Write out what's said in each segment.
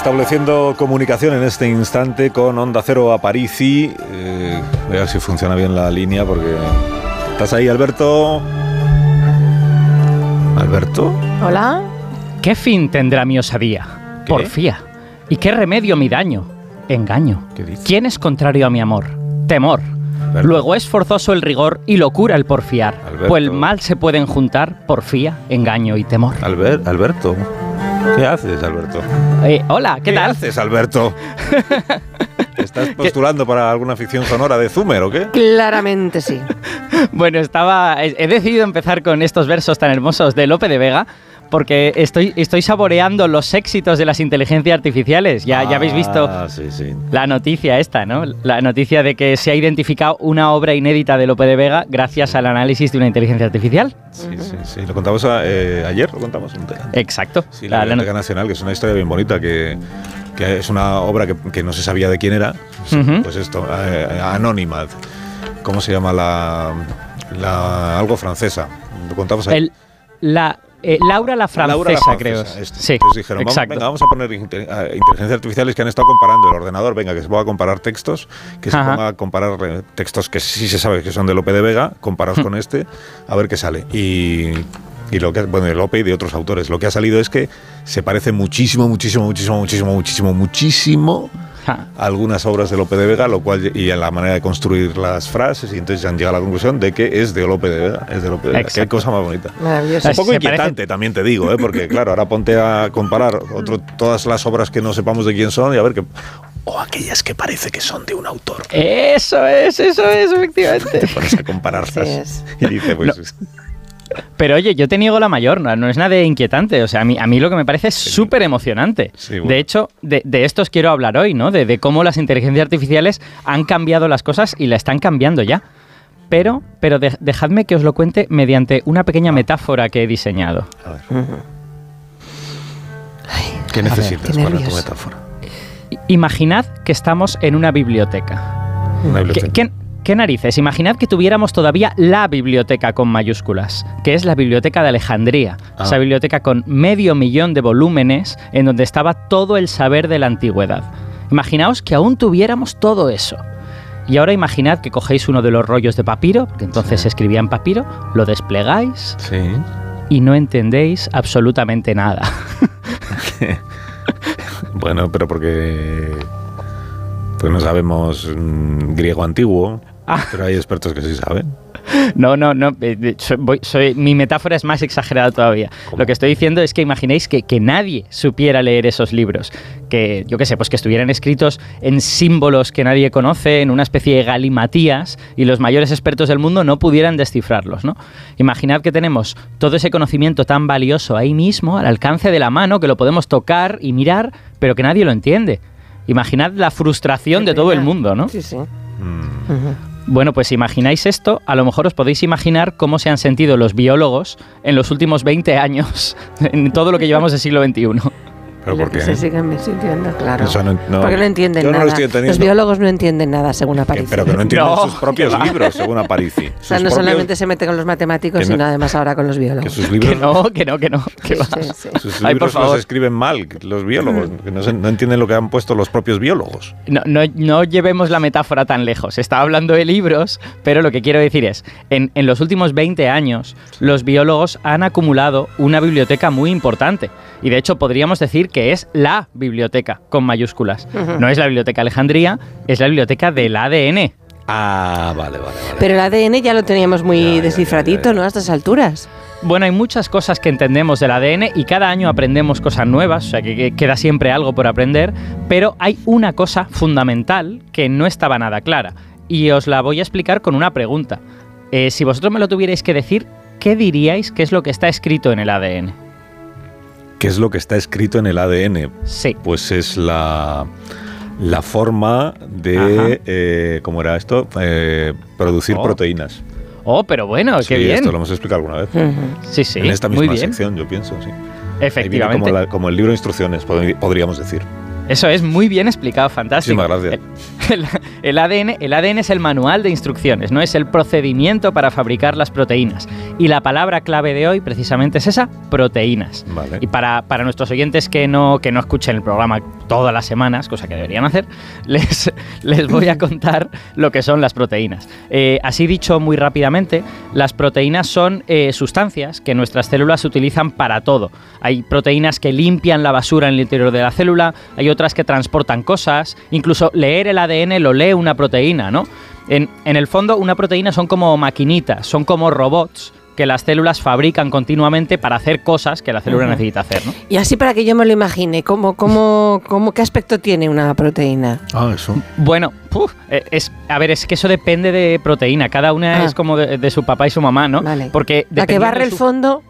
Estableciendo comunicación en este instante con Onda Cero Aparici. Eh, voy a ver si funciona bien la línea porque... ¿Estás ahí, Alberto? ¿Alberto? Hola. ¿Qué fin tendrá mi osadía? ¿Qué? Porfía. ¿Y qué remedio mi daño? Engaño. ¿Quién es contrario a mi amor? Temor. Alberto. Luego es forzoso el rigor y locura el porfiar. Alberto. Pues el mal se pueden juntar porfía, engaño y temor. Albert, Alberto. ¿Qué haces, Alberto? Eh, hola, ¿qué, tal? haces, Alberto? ¿Estás postulando para alguna ficción sonora de Zumer o qué? Claramente sí. Bueno, estaba. He decidido empezar con estos versos tan hermosos de Lope de Vega. Porque estoy, estoy saboreando los éxitos de las inteligencias artificiales. Ya, ya habéis visto Ah, sí, sí. la noticia esta, ¿no? La noticia de que se ha identificado una obra inédita de Lope de Vega gracias al análisis de una inteligencia artificial. Sí, sí, sí. Lo contamos eh, ayer, lo contamos. Exacto. Sí, la, La- Biblioteca Nacional, que es una historia bien bonita, que, que es una obra que, que no se sabía de quién era. Pues esto, eh, anónima. ¿Cómo se llama la, la algo francesa? Lo contamos ayer. el- la, eh, Laura la francesa, Laura la creo. Sí, Entonces dijeron, vamos, venga, vamos a poner inte- a- inteligencias artificiales que han estado comparando el ordenador, venga, que se ponga a comparar textos, que se ponga a comparar eh, textos que sí se sabe que son de Lope de Vega, comparados con este, a ver qué sale. Y, y lo que, bueno, de Lope y de otros autores. Lo que ha salido es que se parece muchísimo, muchísimo, muchísimo, muchísimo, muchísimo, muchísimo algunas obras de Lope de Vega, lo cual y a la manera de construir las frases, y entonces han llegado a la conclusión de que es de Lope de Vega, es de Lope de Vega. Qué cosa más bonita. Maravilloso. Un poco Se parece- inquietante, también te digo, ¿eh? porque claro, ahora ponte a comparar otro, todas las obras que no sepamos de quién son y a ver qué. O aquellas que parece que son de un autor. Eso es, eso es, efectivamente. Te pones a compararlas. Y dice, pues. Pero oye, yo te niego la mayor, no, no es nada de inquietante. O sea, a mí, a mí lo que me parece es súper emocionante. Sí, bueno. De hecho, de, de esto os quiero hablar hoy, ¿no? De, de cómo las inteligencias artificiales han cambiado las cosas y la están cambiando ya. Pero, pero de- dejadme que os lo cuente mediante una pequeña metáfora que he diseñado. A ver. ¿qué necesitas qué para tu metáfora? I- Imaginad que estamos en una biblioteca. Una ¿Qué, biblioteca. qué- qué narices? Imaginad que tuviéramos todavía la biblioteca con mayúsculas, que es la Biblioteca de Alejandría. Ah. Esa biblioteca con medio millón de volúmenes en donde estaba todo el saber de la antigüedad. Imaginaos que aún tuviéramos todo eso. Y ahora imaginad que cogéis uno de los rollos de papiro, que entonces se escribía en papiro, lo desplegáis Sí. y no entendéis absolutamente nada. Bueno, pero porque. Pues no sabemos mm, griego antiguo, Ah. pero hay expertos que sí saben. No, no, no. eh, soy- voy- soy- mi metáfora es más exagerada todavía. ¿Cómo? Lo que estoy diciendo es que imaginéis que, que nadie supiera leer esos libros. Que, yo qué sé, pues que estuvieran escritos en símbolos que nadie conoce, en una especie de galimatías, y los mayores expertos del mundo no pudieran descifrarlos, ¿no? Imaginad que tenemos todo ese conocimiento tan valioso ahí mismo, al alcance de la mano, que lo podemos tocar y mirar, pero que nadie lo entiende. Imaginad la frustración Qué de todo el mundo, ¿no? Sí, sí. Mm. Bueno, pues imagináis esto, a lo mejor os podéis imaginar cómo se han sentido los biólogos en los últimos 20 años, en todo lo que llevamos del siglo XXI. ¿Pero por qué? Se siguen sintiendo, claro. Eso no- no- Porque no entienden yo no lo nada. estoy entendiendo. Los biólogos no entienden nada, según Que- Aparici. pero que no entienden No, sus propios que libros, según Aparici. o sea, no solamente se mete con los matemáticos, que no- sino además ahora con los que biólogos. sus libros, Que no, que no, que no. que va. Sí, sí. sus Ay, por libros favor. los escriben mal los biólogos, que no, se- no entienden lo que han puesto los propios biólogos. No, no, no llevemos la metáfora tan lejos. Estaba hablando de libros, pero lo que quiero decir es, en, en los últimos 20 años, los biólogos han acumulado una biblioteca muy importante. Y de hecho podríamos decir que es la biblioteca, con mayúsculas. No es la biblioteca Alejandría, es la biblioteca del ADN. Ah, vale, vale, vale. Pero el ADN ya lo teníamos muy Ya, descifradito, ya, ya. ¿no? A estas alturas. Bueno, hay muchas cosas que entendemos del ADN y cada año aprendemos cosas nuevas, o sea que, que queda siempre algo por aprender, pero hay una cosa fundamental que no estaba nada clara y os la voy a explicar con una pregunta. Eh, si vosotros me lo tuvierais que decir, ¿qué diríais que es lo que está escrito en el ADN? ¿Qué es lo que está escrito en el ADN? Sí. Pues es la, la forma de, eh, ¿cómo era esto? Eh, producir Oh, proteínas. Oh, pero bueno, qué Sí, bien. esto lo hemos explicado alguna vez. Sí, sí, en esta misma muy bien. sección, yo pienso, sí. Efectivamente. como, la- como el libro de instrucciones, pod- podríamos decir. Eso es muy bien explicado, fantástico. Muchísimas gracias. El, El ADN, el ADN es el manual de instrucciones, no es el procedimiento para fabricar las proteínas. Y la palabra clave de hoy precisamente es esa, proteínas. Vale. Y para, para nuestros oyentes que no, que no escuchen el programa todas las semanas, cosa que deberían hacer, les, les voy a contar lo que son las proteínas. Eh, así dicho muy rápidamente, las proteínas son eh, sustancias que nuestras células utilizan para todo. Hay proteínas que limpian la basura en el interior de la célula, hay otras que transportan cosas, incluso leer el ADN lo lee una proteína, ¿no? En, en el fondo, una proteína son como maquinitas, son como robots que las células fabrican continuamente para hacer cosas que la célula necesita hacer, ¿no? Y así para que yo me lo imagine, ¿cómo, cómo, cómo, ¿qué aspecto tiene una proteína? Ah, eso. Bueno, puf, eh, es, a ver, es que eso depende de proteína. Cada una Ah. es como de, de su papá y su mamá, ¿no? Vale. Porque La que barre el fondo,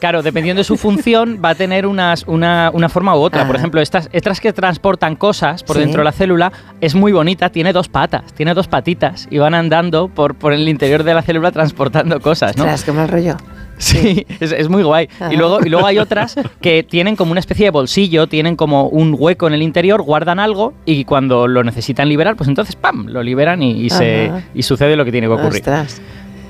Claro, dependiendo de su función, va a tener unas, una, una forma u otra. Por ejemplo, estas, estas que transportan cosas por Sí. dentro de la célula es muy bonita, tiene dos patas, tiene dos patitas y van andando por, por el interior de la célula transportando cosas, ¿no? ostras, qué mal rollo. Sí, es, es muy guay. Ajá. Y luego, y luego hay otras que tienen como una especie de bolsillo, tienen como un hueco en el interior, guardan algo y cuando lo necesitan liberar, pues entonces ¡pam! lo liberan y, y se, y sucede lo que tiene que ocurrir. Ostras.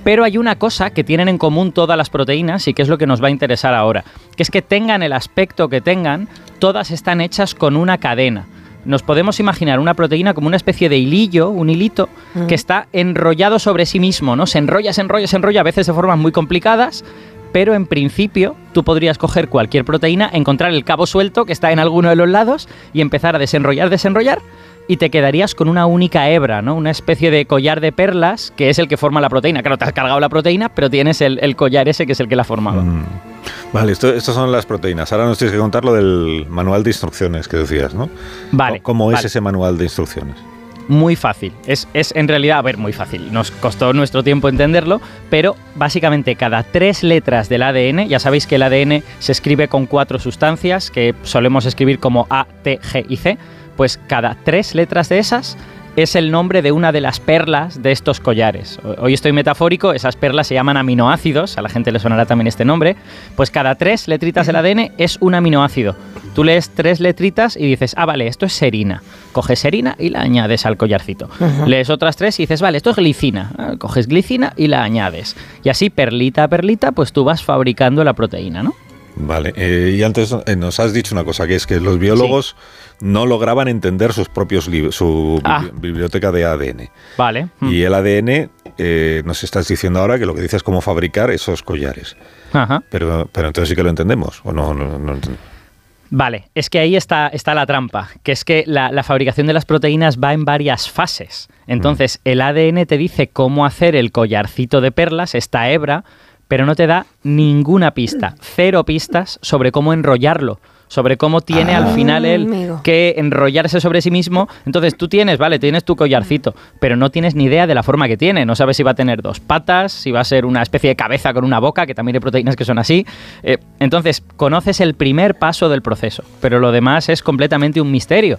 Pero hay una cosa que tienen en común todas las proteínas y que es lo que nos va a interesar ahora, que es que tengan el aspecto que tengan, todas están hechas con una cadena. Nos podemos imaginar una proteína como una especie de hilillo, un hilito, que está enrollado sobre sí mismo, ¿no? Se enrolla, se enrolla, se enrolla, a veces de formas muy complicadas, pero en principio tú podrías coger cualquier proteína, encontrar el cabo suelto que está en alguno de los lados y empezar a desenrollar, desenrollar y te quedarías con una única hebra, ¿no? Una especie de collar de perlas que es el que forma la proteína. Claro, te has cargado la proteína, pero tienes el, el collar ese que es el que la formaba. Mm. Vale, esto, estas son las proteínas. Ahora nos tienes que contar lo del manual de instrucciones que decías, ¿no? Vale. ¿Cómo es vale. ese manual de instrucciones? Muy fácil. Es, es en realidad, a ver, muy fácil. Nos costó nuestro tiempo entenderlo, pero básicamente cada tres letras del ADN, ya sabéis que el ADN se escribe con cuatro sustancias que solemos escribir como A, T, G y C, pues cada tres letras de esas es el nombre de una de las perlas de estos collares. Hoy estoy metafórico, esas perlas se llaman aminoácidos, a la gente le sonará también este nombre, pues cada tres letritas del ADN es un aminoácido. Tú lees tres letritas y dices, ah, vale, esto es serina. Coges serina y la añades al collarcito. Lees otras tres y dices, vale, esto es glicina. Ah, Coges glicina y la añades. Y así, perlita a perlita, pues tú vas fabricando la proteína, ¿no? Vale, eh, y antes eh, nos has dicho una cosa, que es que los biólogos no lograban entender sus propios libros, su Ah. bibli- biblioteca de ADN. Vale. Mm. Y el ADN, eh, nos estás diciendo ahora que lo que dices es cómo fabricar esos collares. Ajá. Pero, pero entonces sí que lo entendemos, ¿o no? no, no ent- Vale, es que ahí está, está la trampa, que es que la, la fabricación de las proteínas va en varias fases. Entonces, el ADN te dice cómo hacer el collarcito de perlas, esta hebra, pero no te da ninguna pista, cero pistas sobre cómo enrollarlo, sobre cómo tiene al final él Amigo. que enrollarse sobre sí mismo. Entonces tú tienes, vale, tienes tu collarcito, pero no tienes ni idea de la forma que tiene. No sabes si va a tener dos patas, si va a ser una especie de cabeza con una boca, que también hay proteínas que son así. Eh, entonces, conoces el primer paso del proceso, pero lo demás es completamente un misterio.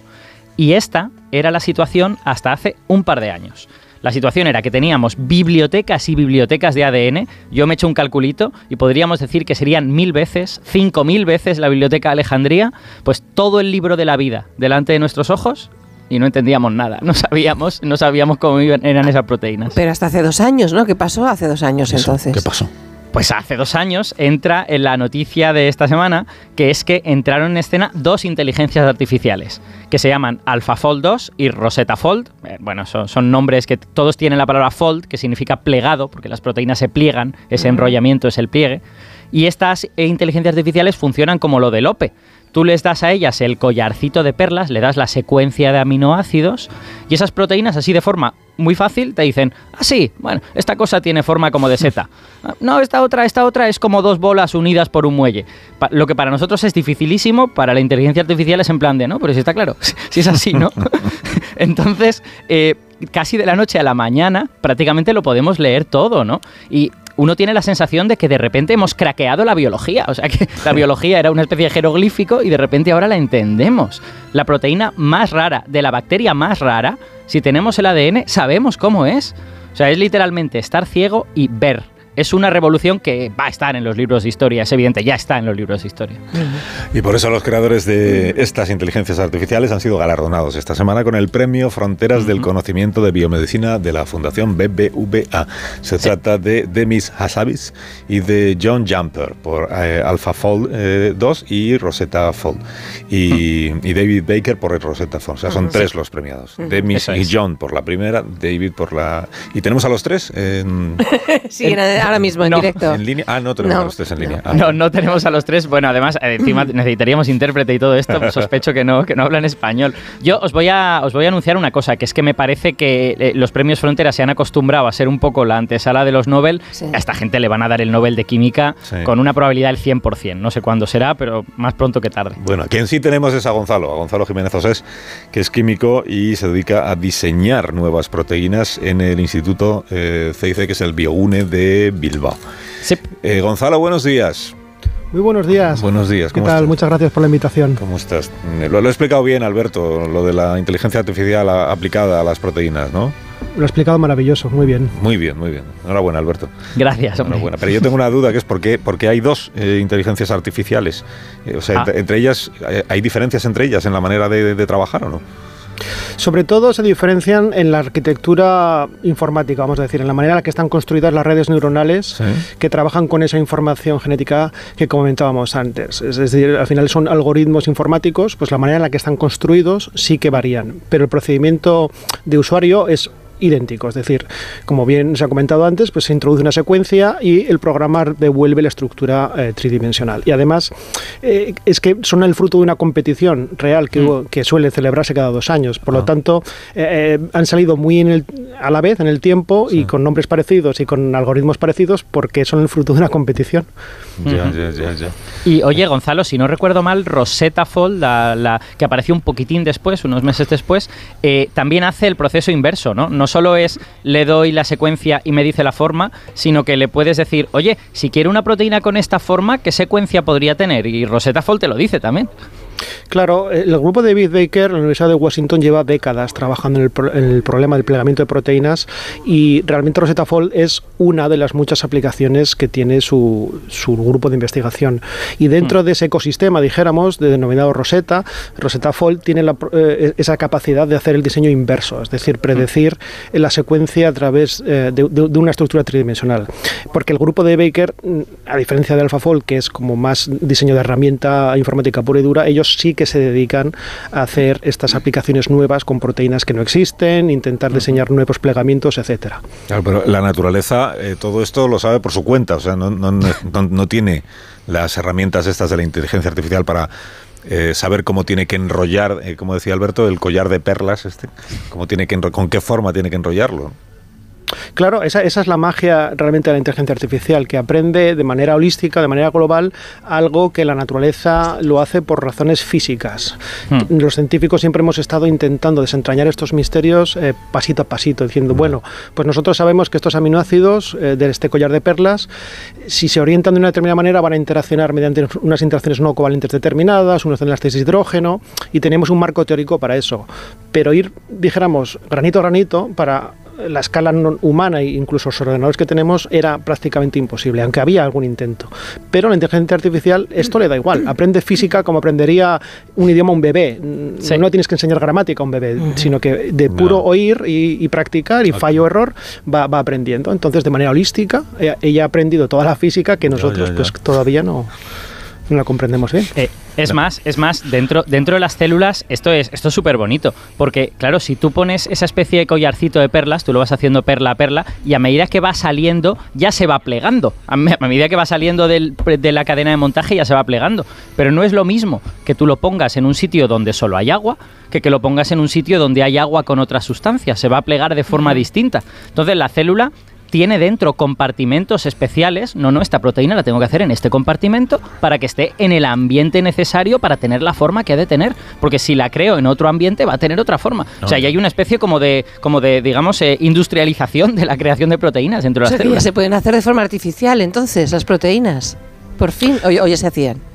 Y esta era la situación hasta hace un par de años. La situación era que teníamos bibliotecas y bibliotecas de ADN. Yo me he hecho un calculito y podríamos decir que serían mil veces, cinco mil veces la biblioteca de Alejandría, pues todo el libro de la vida delante de nuestros ojos y no entendíamos nada. No sabíamos, no sabíamos cómo iban- eran esas proteínas. Pero hasta hace dos años, ¿no? ¿Qué pasó hace dos años Eso, entonces? ¿Qué pasó? Pues hace dos años entra en la noticia de esta semana que es que entraron en escena dos inteligencias artificiales que se llaman AlphaFold 2 y Rosetta Fold. Eh, Bueno, son, son nombres que todos tienen la palabra fold, que significa plegado, porque las proteínas se pliegan, ese enrollamiento es el pliegue. Y estas eh, inteligencias artificiales funcionan como lo de Lope. Tú les das a ellas el collarcito de perlas, le das la secuencia de aminoácidos y esas proteínas así de forma muy fácil te dicen, ah sí, bueno, esta cosa tiene forma como de seta. No, esta otra, esta otra es como dos bolas unidas por un muelle. Pa- lo que para nosotros es dificilísimo, para la inteligencia artificial es en plan de, no, pero si está claro, si es así, ¿no? Entonces, eh, casi de la noche a la mañana prácticamente lo podemos leer todo, ¿no? Y uno tiene la sensación de que de repente hemos craqueado la biología. O sea, que la biología era una especie de jeroglífico y de repente ahora la entendemos. La proteína más rara de la bacteria más rara, si tenemos el ADN, sabemos cómo es. O sea, es literalmente estar ciego y ver. Es una revolución que va a estar en los libros de historia, es evidente, ya está en los libros de historia. Y por eso los creadores de estas inteligencias artificiales han sido galardonados esta semana con el premio Fronteras del Conocimiento de Biomedicina de la Fundación BBVA. Se trata de Demis Hassabis y de John Jumper por eh, AlphaFold 2 eh, y Rosetta Fold. Y, y, David Baker por Rosetta Fold. O sea, son tres los premiados. Demis y John por la primera, David por la... ¿Y tenemos a los tres? En, sí, ahora mismo en directo. ¿En línea? Ah, no tenemos a los tres en línea. Ah. No, no tenemos a los tres. Bueno, además, eh, encima necesitaríamos intérprete y todo esto. Pues sospecho que no, que no hablan español. Yo os voy, a, os voy a anunciar una cosa, que es que me parece que eh, los premios Frontera se han acostumbrado a ser un poco la antesala de los Nobel. A esta gente le van a dar el Nobel de Química con una probabilidad del 100%. No sé cuándo será, pero más pronto que tarde. Bueno, quien sí tenemos es a Gonzalo, a Gonzalo Jiménez Osés, que es químico y se dedica a diseñar nuevas proteínas en el Instituto eh, CIC, que es el BioUNE de Bilbao. Eh, Gonzalo, buenos días. Muy buenos días. Buenos días. ¿Qué tal? Muchas gracias por la invitación. ¿Cómo estás? Lo, he explicado bien, Alberto, lo de la inteligencia artificial aplicada a las proteínas, ¿no? Lo ha explicado maravilloso, muy bien. Muy bien, muy bien. Enhorabuena, Alberto. Gracias, Enhorabuena. Pero yo tengo una duda que es por qué, porque hay dos eh, inteligencias artificiales. Eh, o sea, ah. entre, ellas, ¿hay diferencias entre ellas en la manera de trabajar o no? Sobre todo se diferencian en la arquitectura informática, vamos a decir, en la manera en la que están construidas las redes neuronales que trabajan con esa información genética que comentábamos antes. Es decir, al final son algoritmos informáticos, pues la manera en la que están construidos sí que varían, pero el procedimiento de usuario es idéntico. Es decir, como bien se ha comentado antes, pues se introduce una secuencia y el programa devuelve la estructura eh, tridimensional. Y además eh, es que son el fruto de una competición real que, mm. que suele celebrarse cada dos años. Por lo ah. tanto, eh, han salido muy en el, a la vez en el tiempo y con nombres parecidos y con algoritmos parecidos porque son el fruto de una competición. Ya, ya, ya, y oye, Gonzalo, si no recuerdo mal, Rosetta Fold, la, que apareció un poquitín después, unos meses después, también hace el proceso inverso, ¿no? No solo es le doy la secuencia y me dice la forma, sino que le puedes decir, oye, si quiero una proteína con esta forma, ¿qué secuencia podría tener? Y Rosetta Fold te lo dice también. Claro, el grupo de David Baker, la Universidad de Washington, lleva décadas trabajando en el, problema del plegamiento de proteínas y realmente Rosetta Fold es una de las muchas aplicaciones que tiene su, grupo de investigación. Y dentro mm. de ese ecosistema, dijéramos, de denominado Rosetta, Rosetta Fold tiene eh, esa capacidad de hacer el diseño inverso, es decir, predecir mm. la secuencia a través eh, de, una estructura tridimensional. Porque el grupo de Baker, mm, a diferencia de AlphaFold, que es como más diseño de herramienta informática pura y dura, ellos sí que se dedican a hacer estas aplicaciones nuevas con proteínas que no existen, intentar diseñar nuevos plegamientos, etcétera. Claro, pero la naturaleza eh, todo esto lo sabe por su cuenta, o sea, no, no, no, tiene las herramientas estas de la inteligencia artificial para eh, saber cómo tiene que enrollar, eh, como decía Alberto, el collar de perlas, este, cómo tiene que con qué forma tiene que enrollarlo. Claro, esa, esa, es la magia realmente de la inteligencia artificial, que aprende de manera holística, de manera global, algo que la naturaleza lo hace por razones físicas. Hmm. Los científicos siempre hemos estado intentando desentrañar estos misterios eh, pasito a pasito, diciendo, hmm. bueno, pues nosotros sabemos que estos aminoácidos eh, de este collar de perlas, si se orientan de una determinada manera, van a interaccionar mediante unas interacciones no covalentes determinadas, unas enlaces de hidrógeno, y tenemos un marco teórico para eso. Pero ir, dijéramos, granito a granito, para la escala humana e incluso los ordenadores que tenemos era prácticamente imposible, aunque había algún intento. Pero la inteligencia artificial esto le da igual, aprende física como aprendería un idioma un bebé. No tienes que enseñar gramática a un bebé, sino que de puro oír y, practicar y fallo-error va, aprendiendo. Entonces, de manera holística, ella, ha aprendido toda la física que nosotros pues todavía no no la comprendemos bien. Eh, es más, es más, dentro, dentro de las células esto es esto es súper bonito, porque claro, si tú pones esa especie de collarcito de perlas, tú lo vas haciendo perla a perla, y a medida que va saliendo, ya se va plegando. A, medida que va saliendo de la cadena de montaje, ya se va plegando. Pero no es lo mismo que tú lo pongas en un sitio donde solo hay agua, que que lo pongas en un sitio donde hay agua con otras sustancias. Se va a plegar de forma distinta. Entonces la célula tiene dentro compartimentos especiales. No, no, esta proteína la tengo que hacer en este compartimento para que esté en el ambiente necesario para tener la forma que ha de tener. Porque si la creo en otro ambiente va a tener otra forma. o sea, y hay una especie como de, como de digamos, eh, industrialización de la creación de proteínas dentro de las células. se pueden hacer de forma artificial entonces las proteínas. Por fin, o ya se hacían.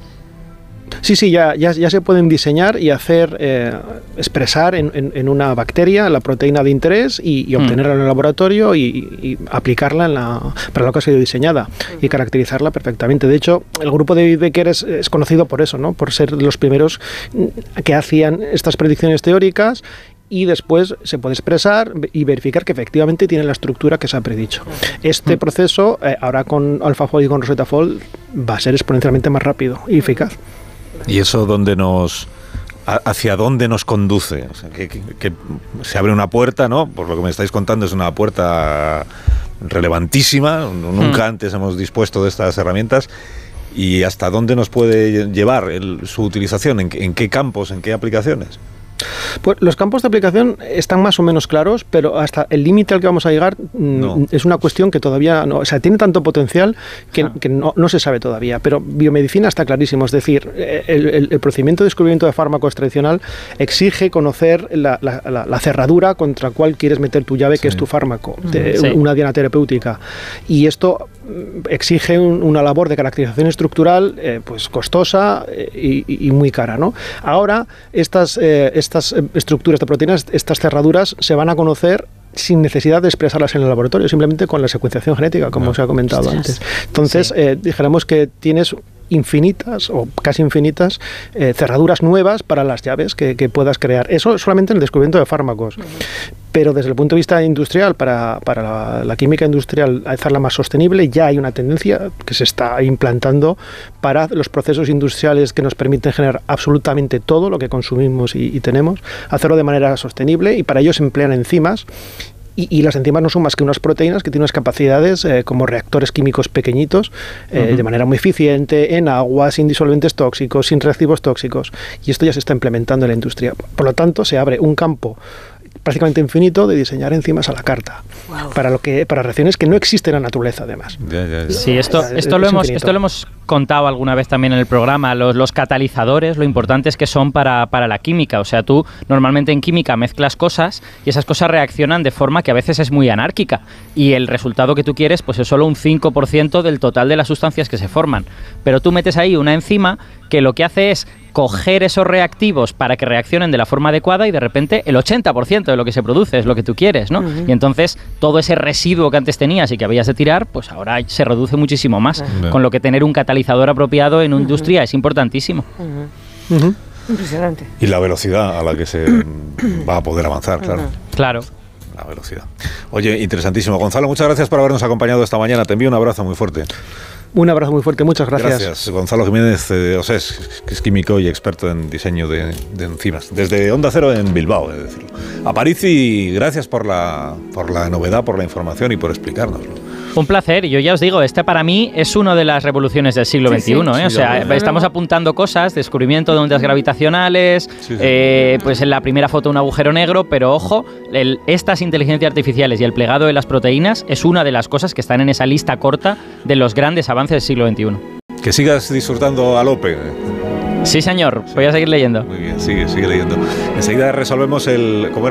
Sí, sí, ya, ya, ya se pueden diseñar y hacer, eh, expresar en, en- en una bacteria la proteína de interés y, y Mm. obtenerla en el laboratorio y, y aplicarla en la, para lo que ha sido diseñada y caracterizarla perfectamente. De hecho, el grupo de David Becker es, es conocido por eso, ¿no? por ser los primeros mm, que hacían estas predicciones teóricas y después se puede expresar y verificar que efectivamente tiene la estructura que se ha predicho. Este proceso, eh, ahora con AlphaFold y con Rosetta Fold, va a ser exponencialmente más rápido y eficaz. ¿Y eso dónde nos... ¿Hacia dónde nos conduce? O sea, que, que- que se abre una puerta, ¿no? Por lo que me estáis contando, es una puerta relevantísima. Nunca antes hemos dispuesto de estas herramientas. ¿Y hasta dónde nos puede llevar el- su utilización? ¿En, qué- en qué campos? ¿En qué aplicaciones? Pues los campos de aplicación están más o menos claros, pero hasta el límite al que vamos a llegar mm, No. es una cuestión que todavía no, o sea, tiene tanto potencial que, Ah. que no, no se sabe todavía. Pero biomedicina está clarísimo, es decir, el, el- el procedimiento de descubrimiento de fármacos tradicional exige conocer la, la- la- la cerradura contra cuál quieres meter tu llave, que es tu fármaco, de- Sí. una diana terapéutica. Y esto exige un- una labor de caracterización estructural eh, pues costosa eh, y, y muy cara. ¿no? Ahora, estas, eh, estas estructuras de proteínas, estas cerraduras, se van a conocer sin necesidad de expresarlas en el laboratorio, simplemente con la secuenciación genética, como Ah. se ha comentado Ostras. antes. Entonces, Sí. eh, dijéramos que tienes infinitas o casi infinitas eh, cerraduras nuevas para las llaves que, puedas crear. Eso solamente en el descubrimiento de fármacos. Pero desde el punto de vista industrial, para, para la, la química industrial, hacerla más sostenible, ya hay una tendencia que se está implantando para los procesos industriales que nos permiten generar absolutamente todo lo que consumimos y, y tenemos, hacerlo de manera sostenible y para ello se emplean enzimas y, y las enzimas no son más que unas proteínas que tienen unas capacidades eh, como reactores químicos pequeñitos, eh, de manera muy eficiente, en agua, sin disolventes tóxicos, sin reactivos tóxicos. Y esto ya se está implementando en la industria. Por lo tanto, se abre un campo prácticamente infinito de diseñar enzimas a la carta para lo que para reacciones que no existen en la naturaleza además. Sí, esto, Es- esto, es lo hemos, infinito. esto lo hemos contado alguna vez también en el programa, los, los catalizadores, lo importantes que son para, para la química. O sea, tú normalmente en química mezclas cosas y esas cosas reaccionan de forma que a veces es muy anárquica y el resultado que tú quieres pues es solo un 5% del total de las sustancias que se forman. Pero tú metes ahí una enzima que lo que hace es coger esos reactivos para que reaccionen de la forma adecuada y de repente el 80% de lo que se produce es lo que tú quieres, ¿no? Y entonces todo ese residuo que antes tenías y que habías de tirar, pues ahora se reduce muchísimo más. Con lo que tener un catalizador apropiado en una industria es importantísimo. Impresionante. Y la velocidad a la que se va a poder avanzar, claro. Claro. La velocidad. Oye, interesantísimo. Gonzalo, muchas gracias por habernos acompañado esta mañana. Te envío un abrazo muy fuerte. Un abrazo muy fuerte, muchas gracias. Gonzalo Jiménez eh, que es químico y experto en diseño de, enzimas. Desde Onda Cero en Bilbao, es decir. Aparici, gracias por la, por la novedad, por la información y por explicárnoslo. Un placer, y yo ya os digo, este para mí es una de las revoluciones del siglo Sí, XXI. sí. ¿eh? Sí, o sea, estamos apuntando cosas, descubrimiento de ondas gravitacionales, eh, pues en la primera foto un agujero negro, pero ojo, el- estas inteligencias artificiales y el plegado de las proteínas es una de las cosas que están en esa lista corta de los grandes avances del siglo XXI. Que sigas disfrutando a Lope. Sí, señor, voy a seguir leyendo. Muy bien, sigue, sigue leyendo. Enseguida resolvemos el. ¿cómo?